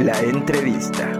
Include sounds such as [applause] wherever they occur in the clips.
La entrevista.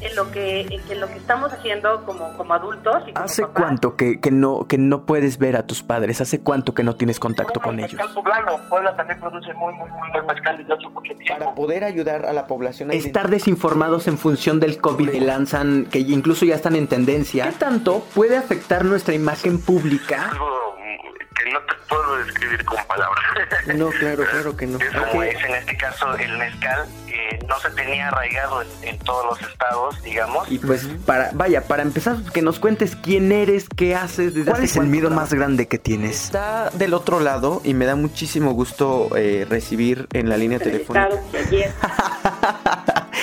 en lo que en que lo que estamos haciendo como, como adultos y como ¿Hace papás. cuánto que, que no, que no puedes ver a tus padres? ¿Hace cuánto que no tienes contacto con ellos? Poblano. Puebla también produce muy, muy, muy buen mezcal desde hace mucho tiempo. poder ayudar a la población a estar desinformados en función del COVID que lanzan, que incluso ya están en tendencia. ¿Qué tanto puede afectar nuestra imagen pública? Algo que no te puedo describir con palabras. No, claro, claro que no. Es como Ok. es en este caso el mezcal, que no se tenía arraigado en, en todos los estados, digamos. Y pues para, vaya, para empezar, que nos cuentes quién eres, qué haces, desde ¿Cuál es el miedo más grande que tienes? Está del otro lado y me da muchísimo gusto eh, recibir en la línea telefónica. [laughs]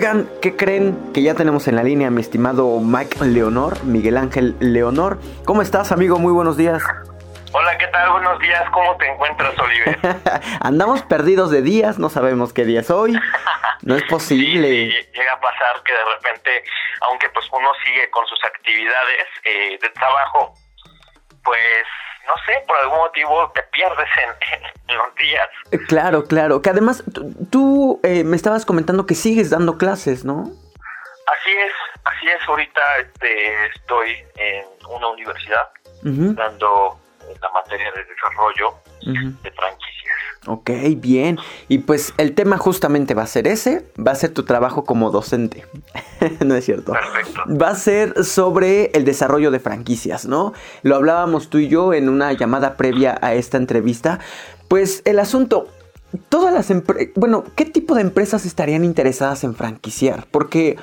Oigan, ¿qué creen que ya tenemos en la línea mi estimado Mike Leonor, Miguel Ángel Leonor? ¿Cómo estás, amigo? Muy buenos días. Hola, ¿qué tal? Buenos días. ¿Cómo te encuentras, Oliver? [laughs] Andamos perdidos de días, no sabemos qué día es hoy. No es [laughs] posible. Sí, llega a pasar que de repente, aunque pues uno sigue con sus actividades eh, de trabajo, pues no sé, por algún motivo te pierdes en, en los días. Eh, Claro, claro. Que además tú, eh, me estabas comentando que sigues dando clases, ¿no? Así es, así es. Ahorita este, estoy en una universidad dando la materia de desarrollo de franquicias. Ok, bien. Y pues el tema justamente va a ser ese, va a ser tu trabajo como docente. [laughs] no es cierto. Perfecto. Va a ser sobre el desarrollo de franquicias, ¿no? Lo hablábamos tú y yo en una llamada previa a esta entrevista. Pues el asunto, todas las empresas, bueno, ¿qué tipo de empresas estarían interesadas en franquiciar? Porque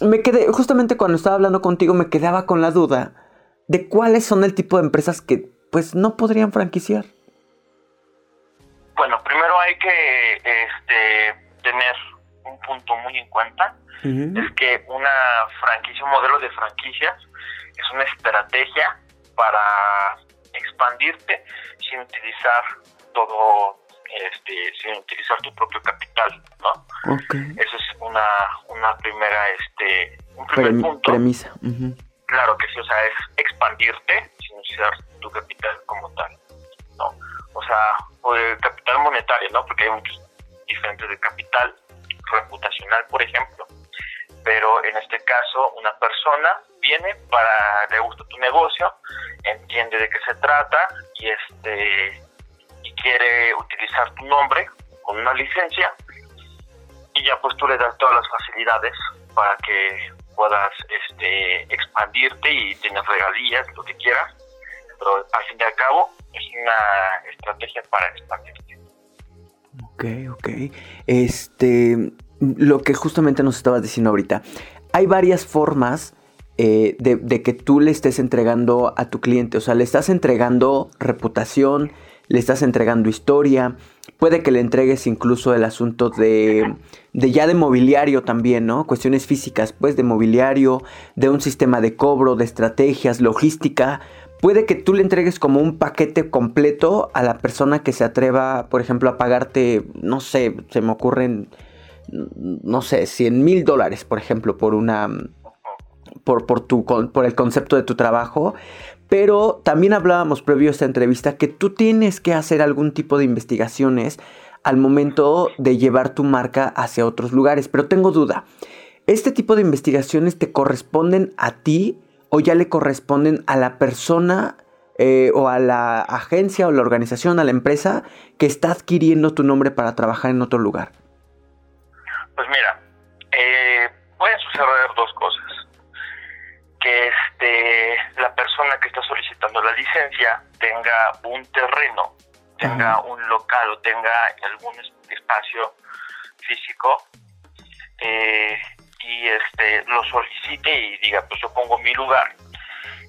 me quedé, justamente cuando estaba hablando contigo, me quedaba con la duda de cuáles son el tipo de empresas que pues no podrían franquiciar. Bueno, primero hay que este, tener un punto muy en cuenta, es que una franquicia, un modelo de franquicias, es una estrategia para expandirte sin utilizar todo, este, sin utilizar tu propio capital, ¿no? Ok. Eso es una, una primera, este, un primer Prem- punto. premisa. Claro que sí, o sea, es expandirte sin usar tu capital como tal, ¿no? O sea, o el capital monetario, ¿no? Porque hay muchos diferentes de capital reputacional, por ejemplo. Pero en este caso, una persona viene para, le gusta tu negocio, entiende de qué se trata y este y quiere utilizar tu nombre con una licencia y ya pues tú le das todas las facilidades para que puedas este expandirte y tener regalías, lo que quieras. Pero al fin y al cabo es una estrategia para expandirte. Ok, ok. Este, lo que justamente nos estabas diciendo ahorita. hay varias formas eh, de, que tú le estés entregando a tu cliente. O sea, le estás entregando reputación, le estás entregando historia. Puede que le entregues incluso el asunto de, de ya de mobiliario también, ¿no? Cuestiones físicas, pues de mobiliario, de un sistema de cobro, de estrategias, logística. Puede que tú le entregues como un paquete completo a la persona que se atreva, por ejemplo, a pagarte, no sé, se me ocurren, no sé, 100 mil dólares, por ejemplo, por una, por, por, tu, por el concepto de tu trabajo, pero también hablábamos previo a esta entrevista que tú tienes que hacer algún tipo de investigaciones al momento de llevar tu marca hacia otros lugares. Pero tengo duda, ¿este tipo de investigaciones te corresponden a ti o ya le corresponden a la persona eh, o a la agencia o la organización, a la empresa que está adquiriendo tu nombre para trabajar en otro lugar? Pues mira, persona que está solicitando la licencia tenga un terreno, tenga un local o tenga algún espacio físico eh, y este lo solicite y diga, pues yo pongo mi lugar.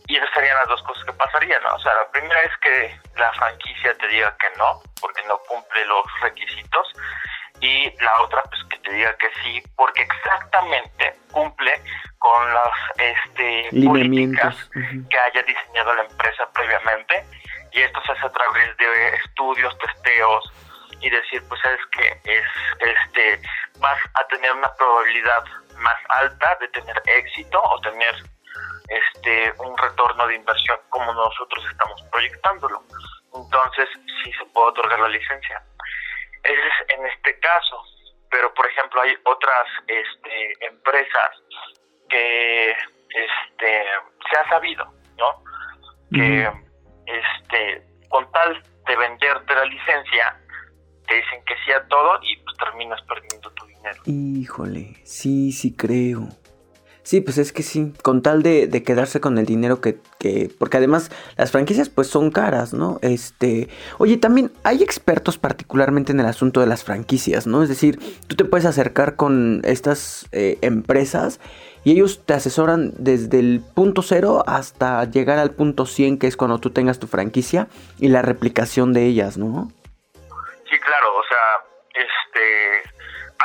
Y esas serían las dos cosas que pasarían, ¿no? O sea, la primera es que la franquicia te diga que no, porque no cumple los requisitos y la otra pues que te diga que sí porque exactamente cumple con las este políticas que haya diseñado la empresa previamente. Y esto se hace a través de estudios, testeos y decir pues es que es este vas a tener una probabilidad más alta de tener éxito o tener este un retorno de inversión como nosotros estamos proyectándolo. Entonces sí se puede otorgar la licencia es en este caso, pero por ejemplo hay otras este, empresas que este, se ha sabido, ¿no? Que este, con tal de venderte la licencia, te dicen que sí a todo y pues terminas perdiendo tu dinero. Híjole, sí, sí creo. Sí, pues es que sí, con tal de, quedarse con el dinero que, que, Porque además las franquicias pues son caras, ¿no? Este... Oye, también hay expertos particularmente en el asunto de las franquicias, ¿no? Es decir, tú te puedes acercar con estas eh, empresas y ellos te asesoran desde el punto cero hasta llegar al punto 100, que es cuando tú tengas tu franquicia y la replicación de ellas, ¿no? Sí, claro, o sea, este...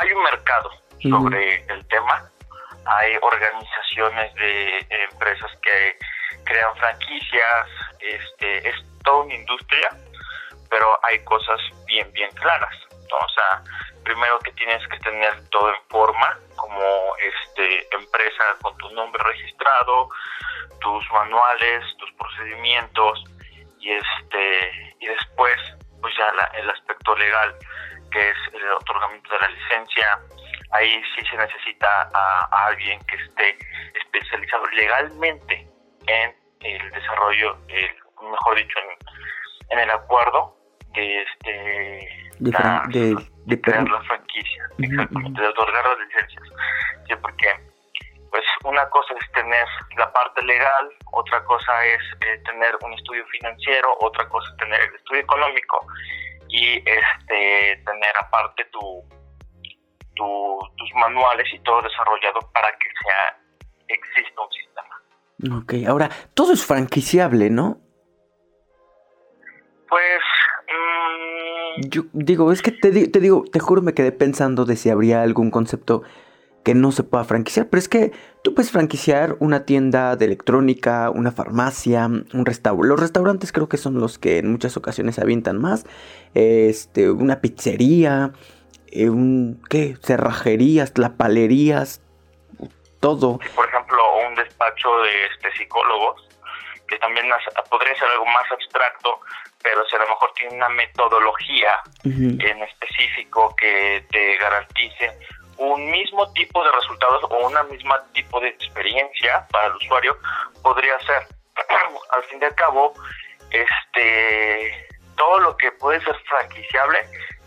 Hay un mercado sobre el tema hay organizaciones de empresas que crean franquicias, este, es toda una industria, pero hay cosas bien, bien claras. O sea, primero que tienes que tener todo en forma, como este empresa con tu nombre registrado, tus manuales, tus procedimientos y este y después pues ya el aspecto legal que es el otorgamiento de la licencia, ahí sí se necesita a, alguien que esté especializado legalmente en el desarrollo, mejor dicho, en, el acuerdo de este de, la, crear la franquicia, exactamente, de otorgar las licencias. Sí, porque pues una cosa es tener la parte legal, otra cosa es eh, tener un estudio financiero, otra cosa es tener el estudio económico y este tener aparte tu tus manuales y todo desarrollado para que sea exista un sistema. Ok, ahora, todo es franquiciable, ¿no? Pues... Mm, Yo digo, es que te, te digo, te juro me quedé pensando de si habría algún concepto que no se pueda franquiciar, pero es que tú puedes franquiciar una tienda de electrónica, una farmacia, un restaurante. Los restaurantes creo que son los que en muchas ocasiones avientan más. Este, una pizzería, eh, un, ¿qué? Cerrajerías, tlapalerías, todo. Por ejemplo, un despacho de este, psicólogos, que también podría ser algo más abstracto, pero si a lo mejor tiene una metodología en específico que te garantice un mismo tipo de resultados o una misma tipo de experiencia para el usuario, podría ser. [clears throat] al fin y al cabo, este todo lo que puede ser franquiciable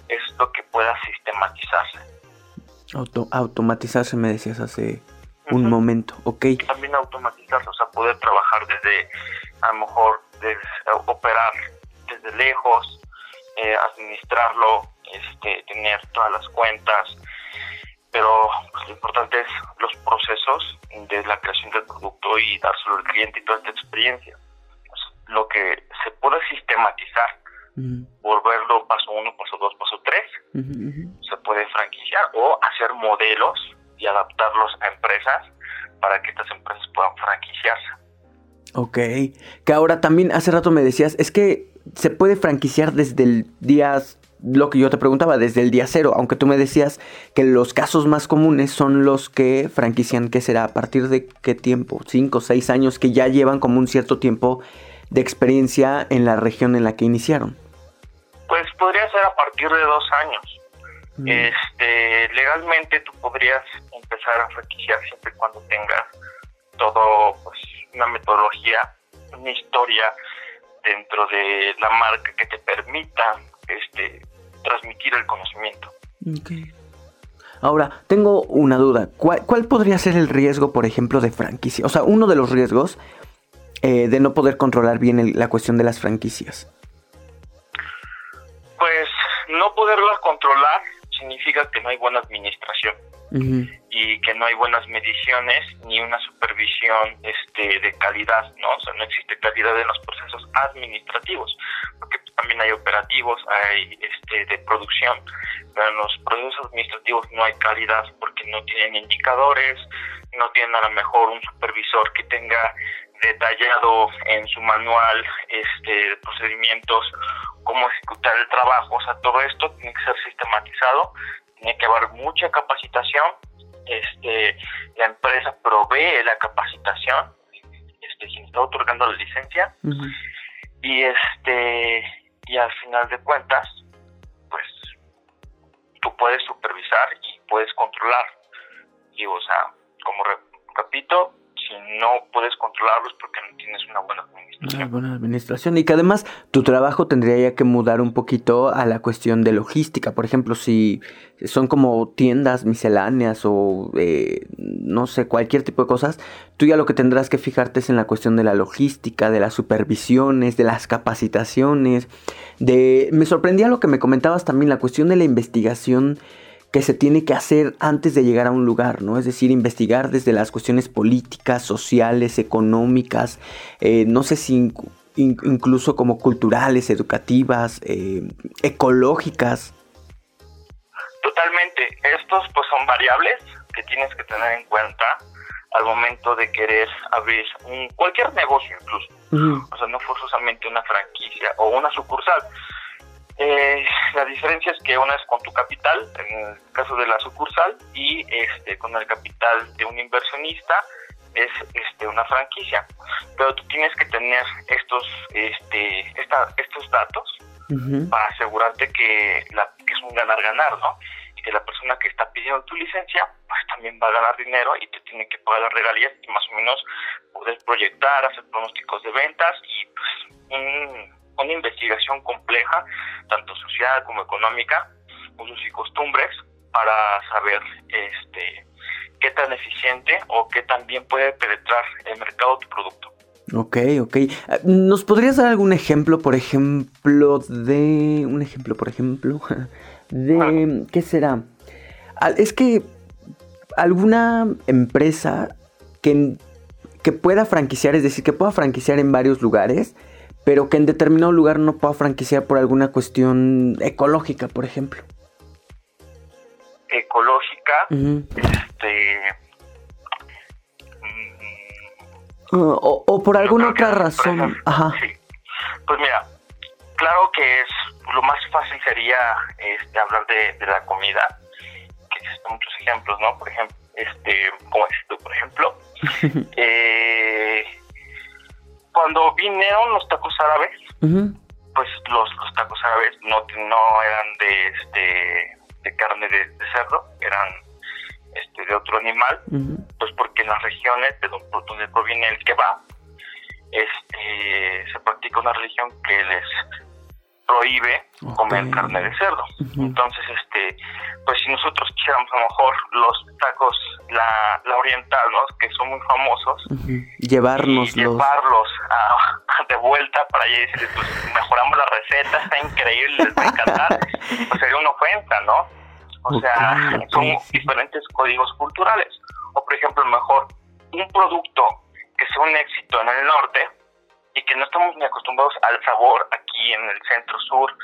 esto que pueda sistematizarse. Auto, automatizarse, me decías hace un momento, ok. También automatizarse, o sea, poder trabajar desde, a lo mejor, desde, operar desde lejos, eh, administrarlo, este, tener todas las cuentas, pero pues, lo importante es los procesos de la creación del producto y dárselo al cliente y toda esta experiencia. Pues, lo que se puede sistematizar, volverlo paso uno, paso dos, paso tres, se puede franquiciar o hacer modelos y adaptarlos a empresas para que estas empresas puedan franquiciarse. Ok, que ahora también hace rato me decías, es que se puede franquiciar desde el día lo que yo te preguntaba desde el día cero, aunque tú me decías que los casos más comunes son los que franquician, ¿qué será? ¿A partir de qué tiempo? ¿Cinco, seis años que ya llevan como un cierto tiempo de experiencia en la región en la que iniciaron? Pues podría ser a partir de dos años. Mm. Este, legalmente tú podrías empezar a franquiciar siempre cuando tengas todo, pues, una metodología, una historia dentro de la marca que te permita este, transmitir el conocimiento. Ahora, tengo una duda. ¿Cuál, podría ser el riesgo, por ejemplo, de franquicia? O sea, uno de los riesgos eh, de no poder controlar bien la cuestión de las franquicias. No poderlas controlar significa que no hay buena administración y que no hay buenas mediciones ni una supervisión este, de calidad, ¿no? O sea, no existe calidad en los procesos administrativos, porque también hay operativos, hay este, de producción, pero en los procesos administrativos no hay calidad porque no tienen indicadores, no tienen a lo mejor un supervisor que tenga detallado en su manual este, de procedimientos cómo ejecutar el trabajo, o sea, todo esto tiene que ser sistematizado, tiene que haber mucha capacitación, este, la empresa provee la capacitación, este, quien está otorgando la licencia, y este, y al final de cuentas, pues, tú puedes supervisar y puedes controlar, y o sea, como repito, no puedes controlarlos porque no tienes una buena administración. Una buena administración y que además tu trabajo tendría ya que mudar un poquito a la cuestión de logística. Por ejemplo, si son como tiendas misceláneas o eh, no sé, cualquier tipo de cosas, tú ya lo que tendrás que fijarte es en la cuestión de la logística, de las supervisiones, de las capacitaciones, de... Me sorprendía lo que me comentabas también, la cuestión de la investigación que se tiene que hacer antes de llegar a un lugar, ¿no? Es decir, investigar desde las cuestiones políticas, sociales, económicas, eh, no sé si incluso como culturales, educativas, eh, ecológicas. Totalmente. Estos pues son variables que tienes que tener en cuenta al momento de querer abrir un, cualquier negocio incluso. O sea, no forzosamente una franquicia o una sucursal. Eh, la diferencia es que una es con tu capital, en el caso de la sucursal, y este con el capital de un inversionista es este una franquicia. Pero tú tienes que tener estos este estos datos para asegurarte que, la, que es un ganar-ganar, ¿no? Y que la persona que está pidiendo tu licencia, pues también va a ganar dinero y te tiene que pagar las regalías y más o menos poder proyectar, hacer pronósticos de ventas y pues un una investigación compleja, tanto social como económica, usos y costumbres, para saber este qué tan eficiente o qué tan bien puede penetrar el mercado tu producto. Ok, ok. ¿Nos podrías dar algún ejemplo, por ejemplo, de... Un ejemplo, por ejemplo, [laughs] de... ¿Qué será? Es que alguna empresa que, que pueda franquiciar, es decir, que pueda franquiciar en varios lugares, pero que en determinado lugar no pueda franquiciar por alguna cuestión ecológica, por ejemplo. Ecológica, este... Mm, o, por alguna otra razón. Ajá. Sí. Pues mira, claro que es lo más fácil sería este, hablar de, la comida, que existen muchos ejemplos, ¿no? Por ejemplo, este, como esto, por ejemplo, [laughs] eh, cuando vinieron los tacos árabes, pues los, los tacos árabes no, no eran de este de carne de, cerdo, eran este de otro animal, pues porque en las regiones de donde proviene el kebab, este se practica una religión que les prohíbe comer carne de cerdo. Entonces, este, pues si nosotros quisiéramos a lo mejor los tacos, la, la oriental, ¿no? Que son muy famosos. Llevarnos llevarlos [laughs] de vuelta para allá y decirles, pues mejoramos la receta, está increíble, les va a encantar. [laughs] pues sería una ofensa, ¿no? O sea, son diferentes códigos culturales. O por ejemplo, mejor un producto que sea un éxito en el norte y que no estamos ni acostumbrados al sabor aquí en el centro sur,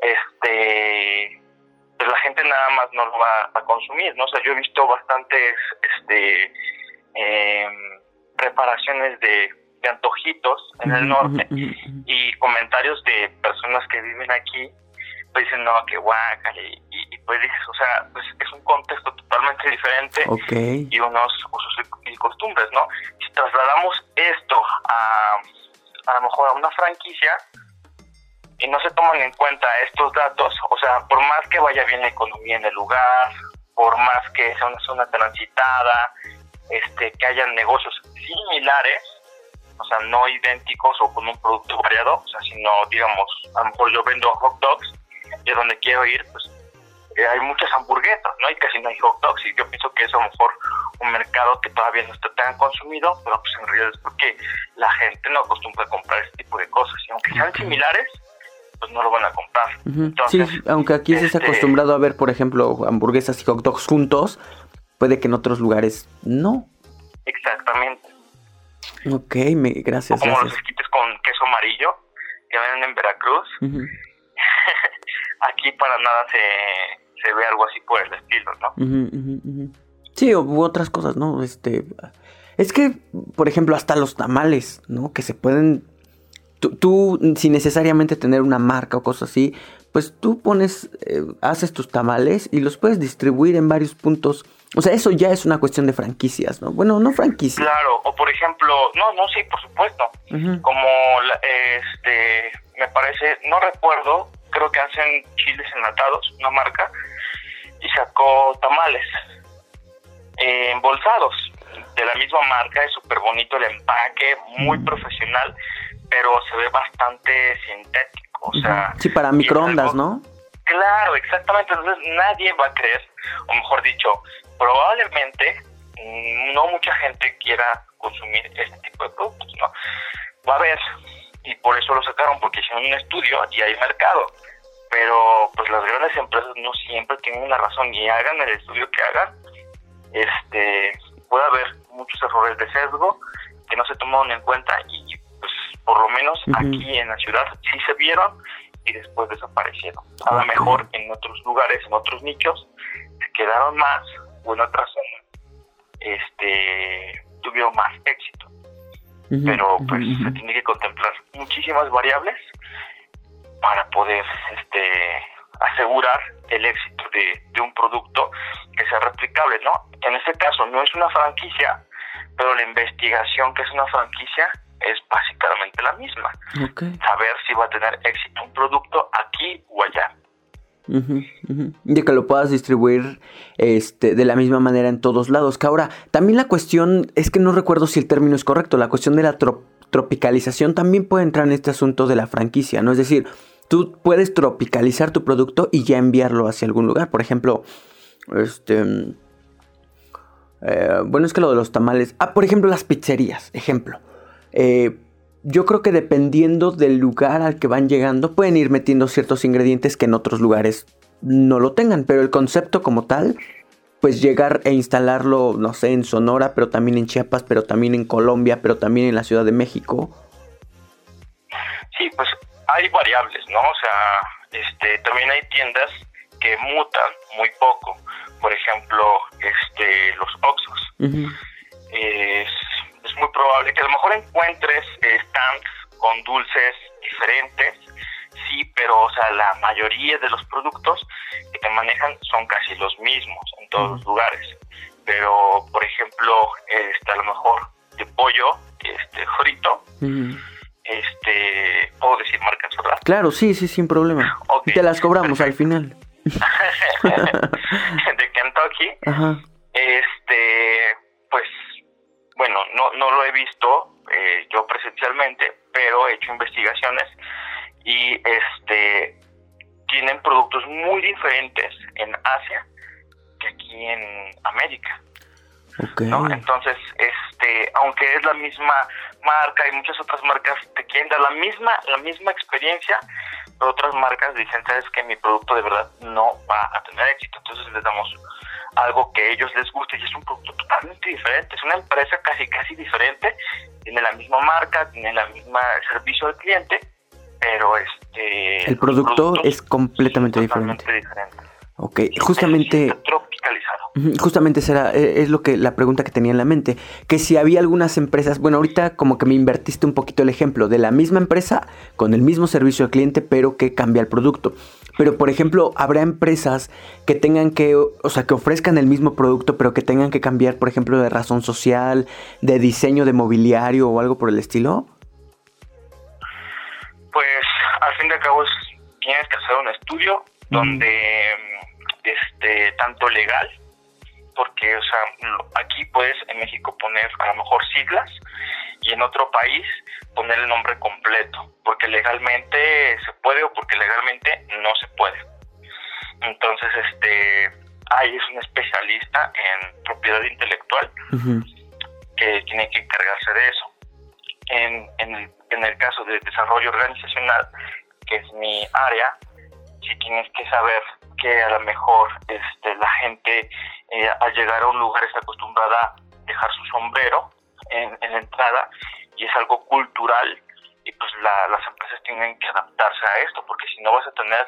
este pues la gente nada más no lo va a consumir, ¿no? O sea, yo he visto bastantes este em, preparaciones de, antojitos en el norte y comentarios de personas que viven aquí pues dicen no que guaca y, y, pues dices o sea pues es un contexto totalmente diferente y unos usos y costumbres no si trasladamos esto a a lo mejor a una franquicia y no se toman en cuenta estos datos, o sea, por más que vaya bien la economía en el lugar, por más que sea una zona transitada, este, que hayan negocios similares, o sea, no idénticos o con un producto variado, o sea, sino, digamos, a lo mejor yo vendo hot dogs y a donde quiero ir, pues eh, hay muchas hamburguesas, ¿no? Y casi no hay hot dogs y yo pienso que es a lo mejor un mercado que todavía no está tan consumido, pero pues en realidad es porque la gente no acostumbra a comprar este tipo de cosas. Y aunque sean similares, pues no lo van a comprar. sí, aunque aquí se está este, acostumbrado a ver, por ejemplo, hamburguesas y hot dogs juntos, puede que en otros lugares no. Exactamente. Ok, me, gracias. como los esquites con queso amarillo que venden en Veracruz. [laughs] aquí para nada se, se ve algo así por el estilo, ¿no? Sí, u otras cosas, ¿no? Este, es que, por ejemplo, hasta los tamales, ¿no? Que se pueden Tú, sin necesariamente tener una marca o cosas así, pues tú pones, eh, haces tus tamales y los puedes distribuir en varios puntos. O sea, eso ya es una cuestión de franquicias, ¿no? Bueno, no franquicias. Claro, o por ejemplo, no, no, sí, por supuesto. Como, este, me parece, no recuerdo, creo que hacen chiles enlatados, una marca, y sacó tamales eh, embolsados de la misma marca, es súper bonito el empaque, muy profesional pero se ve bastante sintético. O sea, sí, para microondas, ¿no? Claro, exactamente. Entonces nadie va a creer, o mejor dicho, probablemente no mucha gente quiera consumir este tipo de productos, ¿no? Va a haber, y por eso lo sacaron, porque hicieron un estudio y hay mercado. Pero pues las grandes empresas no siempre tienen la razón y hagan el estudio que hagan. Este, puede haber muchos errores de sesgo que no se tomaron en cuenta y por lo menos aquí en la ciudad sí se vieron y después desaparecieron. A lo mejor en otros lugares, en otros nichos, se quedaron más o en otras zonas este, tuvieron más éxito. Pero pues se tiene que contemplar muchísimas variables para poder este, asegurar el éxito de, de un producto que sea replicable, ¿no? En este caso no es una franquicia, pero la investigación que es una franquicia es básicamente la misma. Saber si va a tener éxito un producto aquí o allá. Y que lo puedas distribuir este, de la misma manera en todos lados. Que ahora, también la cuestión, es que no recuerdo si el término es correcto, la cuestión de la tropicalización también puede entrar en este asunto de la franquicia, ¿no? Es decir, tú puedes tropicalizar tu producto y ya enviarlo hacia algún lugar. Por ejemplo, este... Eh, bueno, es que lo de los tamales... Ah, por ejemplo, las pizzerías, ejemplo. Eh, yo creo que dependiendo del lugar al que van llegando, pueden ir metiendo ciertos ingredientes que en otros lugares no lo tengan. Pero el concepto como tal, pues llegar e instalarlo, no sé, en Sonora, pero también en Chiapas, pero también en Colombia, pero también en la Ciudad de México. Sí, pues hay variables, ¿no? O sea, este, también hay tiendas que mutan muy poco. Por ejemplo, este, los Oxos es muy probable que a lo mejor encuentres stands con dulces diferentes, sí, pero o sea, la mayoría de los productos que te manejan son casi los mismos en todos los lugares. Pero, por ejemplo, este, a lo mejor de pollo este, frito, este, puedo decir marcas, ¿verdad? Claro, sí, sí, sin problema. Y te las cobramos al final. [laughs] de Kentucky, [laughs] este, pues bueno, no, no lo he visto eh, yo presencialmente, pero he hecho investigaciones y este tienen productos muy diferentes en Asia que aquí en América. Entonces, este, aunque es la misma marca y muchas otras marcas te quieren dar la misma, la misma experiencia, pero otras marcas dicen, sabes que mi producto de verdad no va a tener éxito, entonces les damos algo que a ellos les guste y es un producto totalmente diferente, es una empresa casi casi diferente, tiene la misma marca, tiene la misma servicio al cliente, pero este el producto es completamente diferente. Ok, justamente... Tropicalizado. Justamente será, eh, es lo que la pregunta que tenía en la mente, que si había algunas empresas, bueno, ahorita como que me invertiste un poquito el ejemplo de la misma empresa con el mismo servicio al cliente, pero que cambia el producto. Pero por ejemplo, habrá empresas que tengan que, o sea, que ofrezcan el mismo producto, pero que tengan que cambiar, por ejemplo, de razón social, de diseño de mobiliario o algo por el estilo. Pues al fin de cabo tienes que hacer un estudio donde este tanto legal porque o sea aquí puedes en México poner a lo mejor siglas y en otro país poner el nombre completo porque legalmente se puede o porque legalmente no se puede. Entonces este ahí es un especialista en propiedad intelectual que tiene que encargarse de eso. En, en, el, en el caso de desarrollo organizacional que es mi área si tienes que saber que a lo mejor este, la gente eh, al llegar a un lugar está acostumbrada a dejar su sombrero en, la entrada y es algo cultural y pues las empresas tienen que adaptarse a esto porque si no vas a tener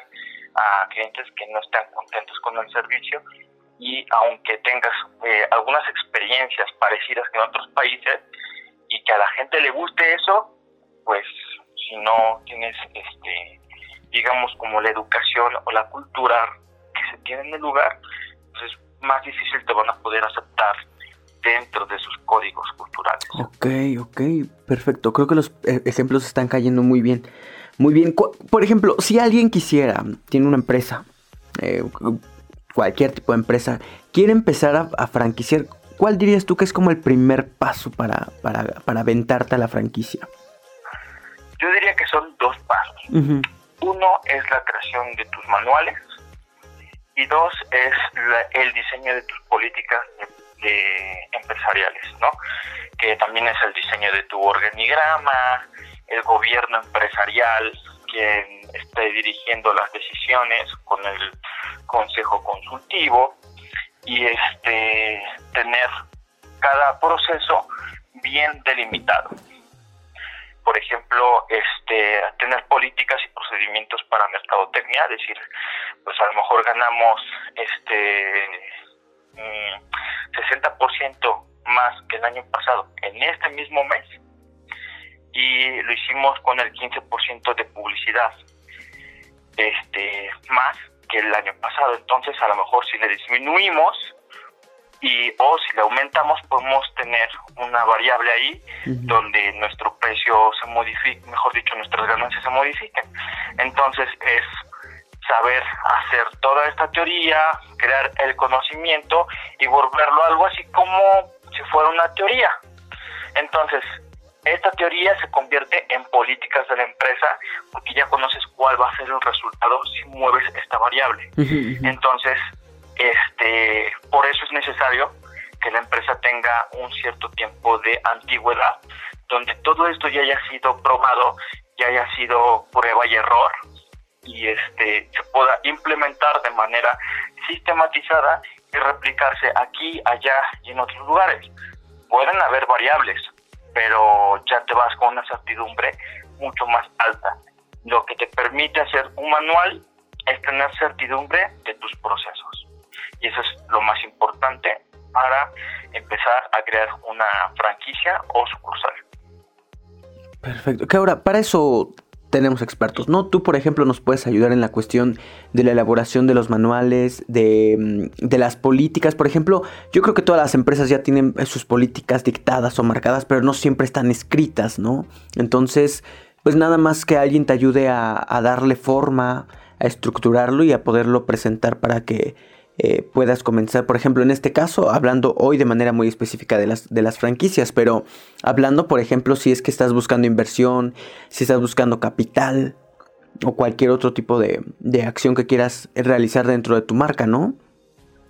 a clientes que no están contentos con el servicio y aunque tengas eh, algunas experiencias parecidas que en otros países y que a la gente le guste eso pues si no tienes este digamos, como la educación o la cultura que se tiene en el lugar, pues es más difícil te van a poder aceptar dentro de sus códigos culturales. Ok, ok, perfecto. Creo que los eh, ejemplos están cayendo muy bien. Muy bien. Por ejemplo, si alguien quisiera, tiene una empresa, eh, cualquier tipo de empresa, quiere empezar a, franquiciar, ¿cuál dirías tú que es como el primer paso para, para, para aventarte a la franquicia? Yo diría que son dos pasos. Uno es la creación de tus manuales y dos es el diseño de tus políticas de, empresariales, ¿no? Que también es el diseño de tu organigrama, el gobierno empresarial, quien esté dirigiendo las decisiones con el consejo consultivo y este tener cada proceso bien delimitado por ejemplo, este, tener políticas y procedimientos para mercadotecnia, es decir, pues a lo mejor ganamos este 60% mm, más que el año pasado en este mismo mes y lo hicimos con el 15% de publicidad este más que el año pasado entonces a lo mejor si le disminuimos y o si le aumentamos podemos tener una variable ahí donde nuestro precio se modifique, mejor dicho, nuestras ganancias se modifiquen. Entonces es saber hacer toda esta teoría, crear el conocimiento y volverlo algo así como si fuera una teoría. Entonces, esta teoría se convierte en políticas de la empresa porque ya conoces cuál va a ser el resultado si mueves esta variable. Entonces, este, por eso es necesario que la empresa tenga un cierto tiempo de antigüedad, donde todo esto ya haya sido probado, ya haya sido prueba y error, y este se pueda implementar de manera sistematizada y replicarse aquí, allá y en otros lugares. Pueden haber variables, pero ya te vas con una certidumbre mucho más alta. Lo que te permite hacer un manual es tener certidumbre de tus procesos. Y eso es lo más importante para empezar a crear una franquicia o sucursal. Perfecto. Que ahora, para eso tenemos expertos, ¿no? Tú, por ejemplo, nos puedes ayudar en la cuestión de la elaboración de los manuales, de, mm, de, las políticas. Por ejemplo, yo creo que todas las empresas ya tienen sus políticas dictadas o marcadas, pero no siempre están escritas, ¿no? Entonces, pues nada más que alguien te ayude a, a darle forma, a estructurarlo y a poderlo presentar para que eh, puedas comenzar, por ejemplo, en este caso, hablando hoy de manera muy específica de las, de las franquicias, pero hablando, por ejemplo, si es que estás buscando inversión, si estás buscando capital o cualquier otro tipo de, acción que quieras realizar dentro de tu marca, ¿no?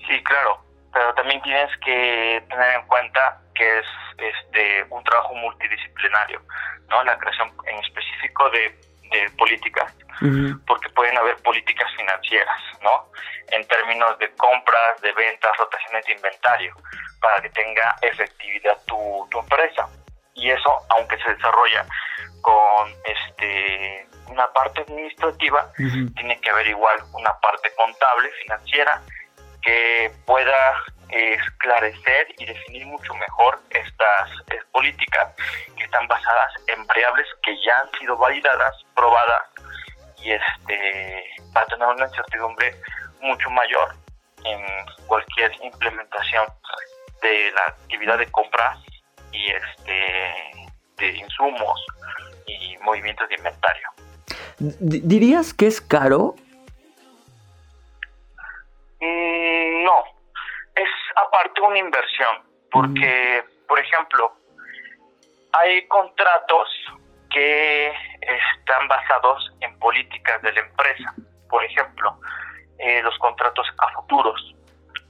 Sí, claro, pero también tienes que tener en cuenta que es este un trabajo multidisciplinario, ¿no? La creación en específico de, de políticas, porque pueden haber políticas financieras, ¿no? En términos de compras, de ventas, rotaciones de inventario, para que tenga efectividad tu, tu empresa. Y eso, aunque se desarrolla con este una parte administrativa, tiene que haber igual una parte contable, financiera, que pueda esclarecer y definir mucho mejor estas políticas que están basadas en variables que ya han sido validadas, probadas y este para tener una incertidumbre mucho mayor en cualquier implementación de la actividad de compra y este de insumos y movimientos de inventario. ¿Dirías que es caro? Mm, no, es aparte una inversión, porque, por ejemplo, hay contratos que están basados en políticas de la empresa. Por ejemplo, eh, los contratos a futuros.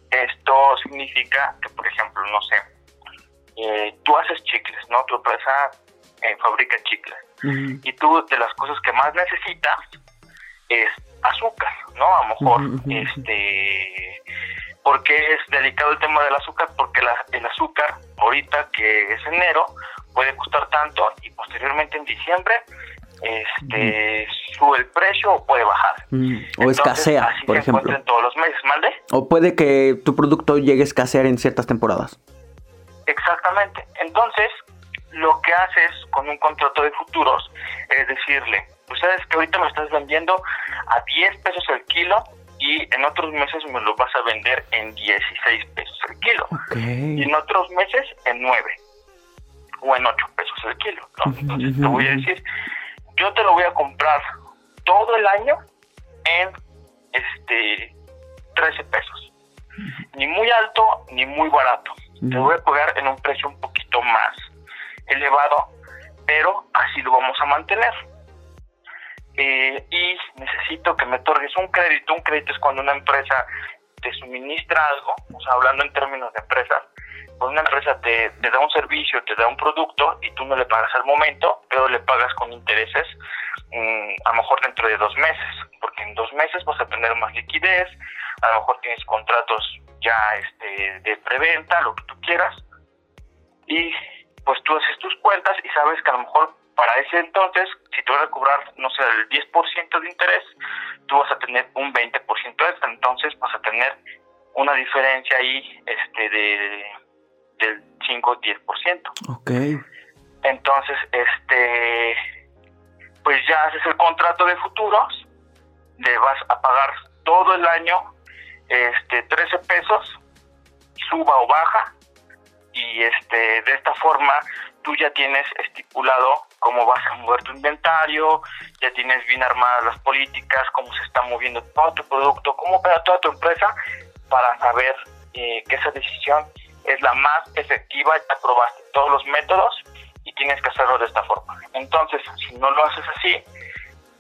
Esto significa que, por ejemplo, no sé, eh, tú haces chicles, ¿no? Tu empresa eh, fabrica chicles. Y tú de las cosas que más necesitas es azúcar, ¿no? A lo mejor, este, porque es delicado el tema del azúcar, porque el azúcar ahorita que es enero puede costar tanto y posteriormente en diciembre este sube el precio o puede bajar. O escasea, por ejemplo. todos los meses, ¿malde? O puede que tu producto llegue a escasear en ciertas temporadas. Exactamente. Entonces, lo que haces con un contrato de futuros es decirle, pues sabes que ahorita me estás vendiendo a 10 pesos el kilo y en otros meses me lo vas a vender en 16 pesos el kilo. Y en otros meses en 9 o en 8 pesos el kilo. Entonces te voy a decir, yo te lo voy a comprar todo el año en este 13 pesos. Ni muy alto ni muy barato. Te voy a pagar en un precio un poquito más elevado, pero así lo vamos a mantener. Eh, y necesito que me otorgues un crédito. Un crédito es cuando una empresa te suministra algo, o sea, hablando en términos de empresas, cuando una empresa te, da un servicio, te da un producto y tú no le pagas al momento, pero le pagas con intereses mm, a lo mejor dentro de dos meses, porque en dos meses vas a tener más liquidez, a lo mejor tienes contratos ya este, de preventa, lo que tú quieras, y pues tú haces tus cuentas y sabes que a lo mejor para ese entonces, si tú vas a cobrar, no sé, el 10% de interés, tú vas a tener un 20% de entonces vas a tener una diferencia ahí este de del 5 o 10%. Ok. Entonces, este pues ya haces el contrato de futuros, le vas a pagar todo el año este 13 pesos, suba o baja, y este de esta forma tú ya tienes estipulado cómo vas a mover tu inventario, ya tienes bien armadas las políticas, cómo se está moviendo todo tu producto, cómo opera toda tu empresa para saber eh, que esa decisión es la más efectiva, ya probaste todos los métodos y tienes que hacerlo de esta forma. Entonces, si no lo haces así,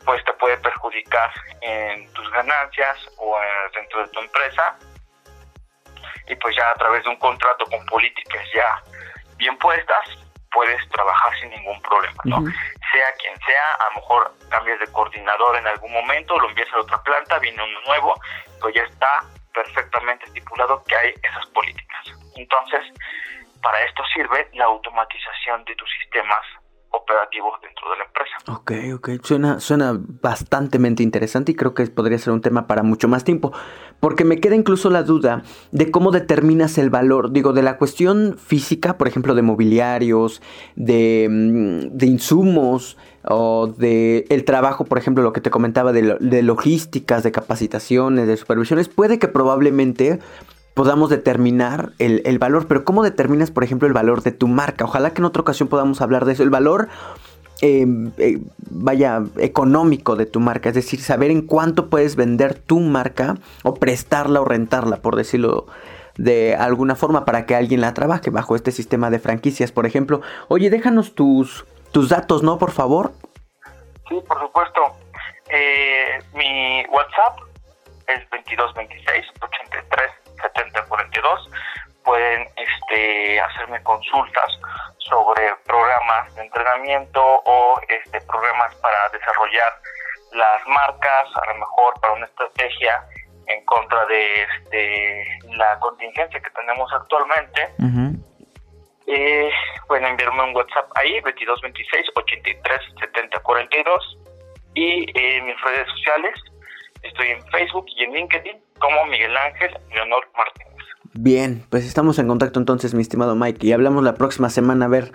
pues te puede perjudicar en tus ganancias o dentro de tu empresa y pues ya a través de un contrato con políticas ya bien puestas, puedes trabajar sin ningún problema, ¿no? Sea quien sea, a lo mejor cambias de coordinador en algún momento, lo envías a otra planta, viene uno nuevo, pues ya está perfectamente estipulado que hay esas políticas. Entonces, para esto sirve la automatización de tus sistemas operativos dentro de la empresa. Ok, ok, suena, suena bastante interesante y creo que podría ser un tema para mucho más tiempo, porque me queda incluso la duda de cómo determinas el valor, digo, de la cuestión física, por ejemplo, de mobiliarios, de, mm, de insumos o de el trabajo, por ejemplo, lo que te comentaba de, de logísticas, de capacitaciones, de supervisiones, puede que probablemente podamos determinar el, valor, pero ¿cómo determinas, por ejemplo, el valor de tu marca? Ojalá que en otra ocasión podamos hablar de eso. El valor, em, eh, vaya, económico de tu marca, es decir, saber en cuánto puedes vender tu marca o prestarla o rentarla, por decirlo de alguna forma, para que alguien la trabaje bajo este sistema de franquicias, por ejemplo. Oye, déjanos tus, tus datos, ¿no? Por favor. Sí, por supuesto. Eh, mi WhatsApp es 2226 83 7042 pueden este, hacerme consultas sobre programas de entrenamiento o este, programas para desarrollar las marcas, a lo mejor para una estrategia en contra de este, la contingencia que tenemos actualmente. eh, pueden enviarme un WhatsApp ahí, 2226 83 70 42 y en mis redes sociales estoy en Facebook y en LinkedIn como Miguel Ángel Leonor Martínez. Bien, pues estamos en contacto entonces, mi estimado Mike, y hablamos la próxima semana a ver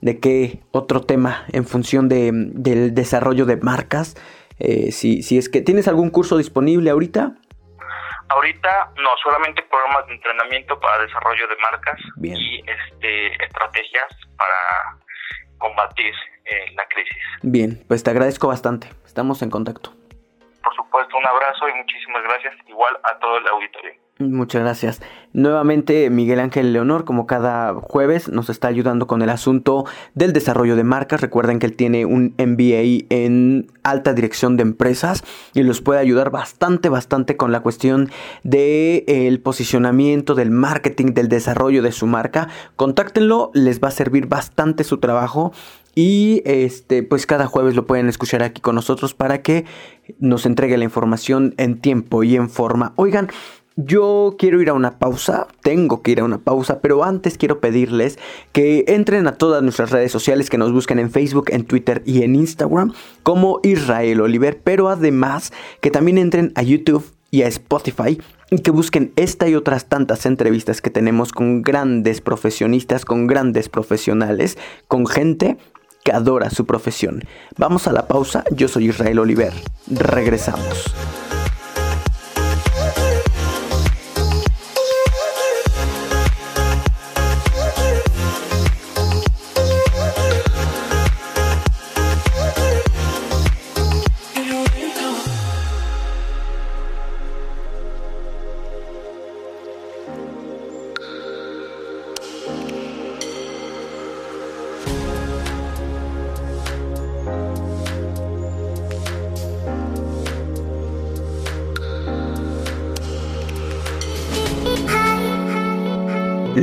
de qué otro tema en función de, del desarrollo de marcas. Eh, si, si es que tienes algún curso disponible ahorita. Ahorita no, solamente programas de entrenamiento para desarrollo de marcas Bien. y este, estrategias para combatir eh, la crisis. Bien, pues te agradezco bastante. Estamos en contacto. Por supuesto, un abrazo y muchísimas gracias igual a todo el auditorio. Muchas gracias. Nuevamente Miguel Ángel Leonor, como cada jueves, nos está ayudando con el asunto del desarrollo de marcas. Recuerden que él tiene un MBA en alta dirección de empresas y los puede ayudar bastante, bastante con la cuestión del el posicionamiento, del marketing, del desarrollo de su marca. Contáctenlo, les va a servir bastante su trabajo. Y este, pues cada jueves lo pueden escuchar aquí con nosotros para que nos entregue la información en tiempo y en forma. Oigan, yo quiero ir a una pausa, tengo que ir a una pausa, pero antes quiero pedirles que entren a todas nuestras redes sociales, que nos busquen en Facebook, en Twitter y en Instagram como Israel Oliver, pero además que también entren a YouTube y a Spotify y que busquen esta y otras tantas entrevistas que tenemos con grandes profesionistas, con grandes profesionales, con gente que adora su profesión. Vamos a la pausa, yo soy Israel Oliver, regresamos.